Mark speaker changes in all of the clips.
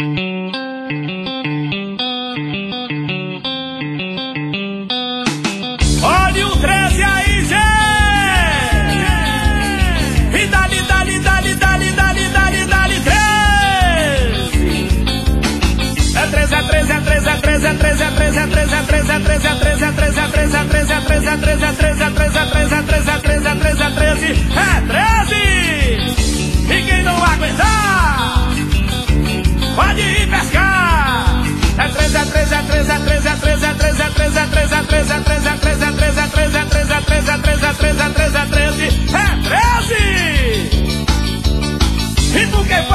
Speaker 1: Olha o 13 aí, gente! E dali, dali, dali, dali, dali, dali, dali, 13! É 13, é 13, é 13, é 13, é 13, é 13, é 13, é 13, é 13, é 13, é 13, é 13, é 13, é 13, é 13, é 13, é 13, é 13, é 13,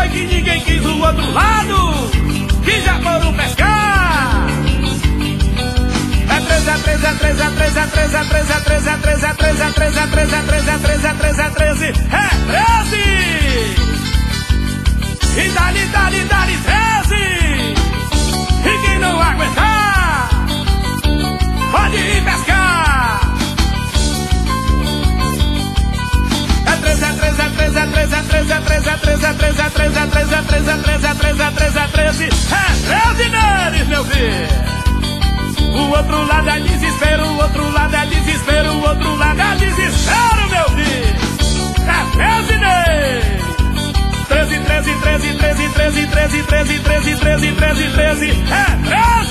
Speaker 1: foi que ninguém quis o outro lado? Que já foram pescar? É 13, é 13, é 13, é 13, é 13, é 13, é 13, é 13, é 13, é 13, é 13, é 13, é 13, é 13, é 13, é 13! E dali, dali, dali, 13! E quem não aguentar, pode ir pescar. É 13, é 13, é 13, 13, 13, 13, 13, 13, 13, 13, 13, 13, 13, é 13 13, meu filho. O outro lado é desespero, o outro lado é desespero, o outro lado é desespero, meu filho. É 13 nares. 13, 13, 13, 13, 13, 13, 13, 13, 13, 13, 13, é 13.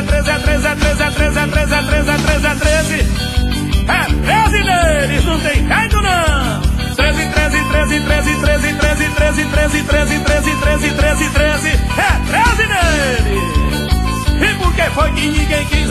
Speaker 1: é 13, é 13, é 13, é 13, é 13, é 13, é 13, é 13. É 13 deles, não tem jeito não. 13, 13, 13, 13, 13, 13, 13, 13, 13, 13, 13, 13, 13. É 13 deles. E por que foi que ninguém quis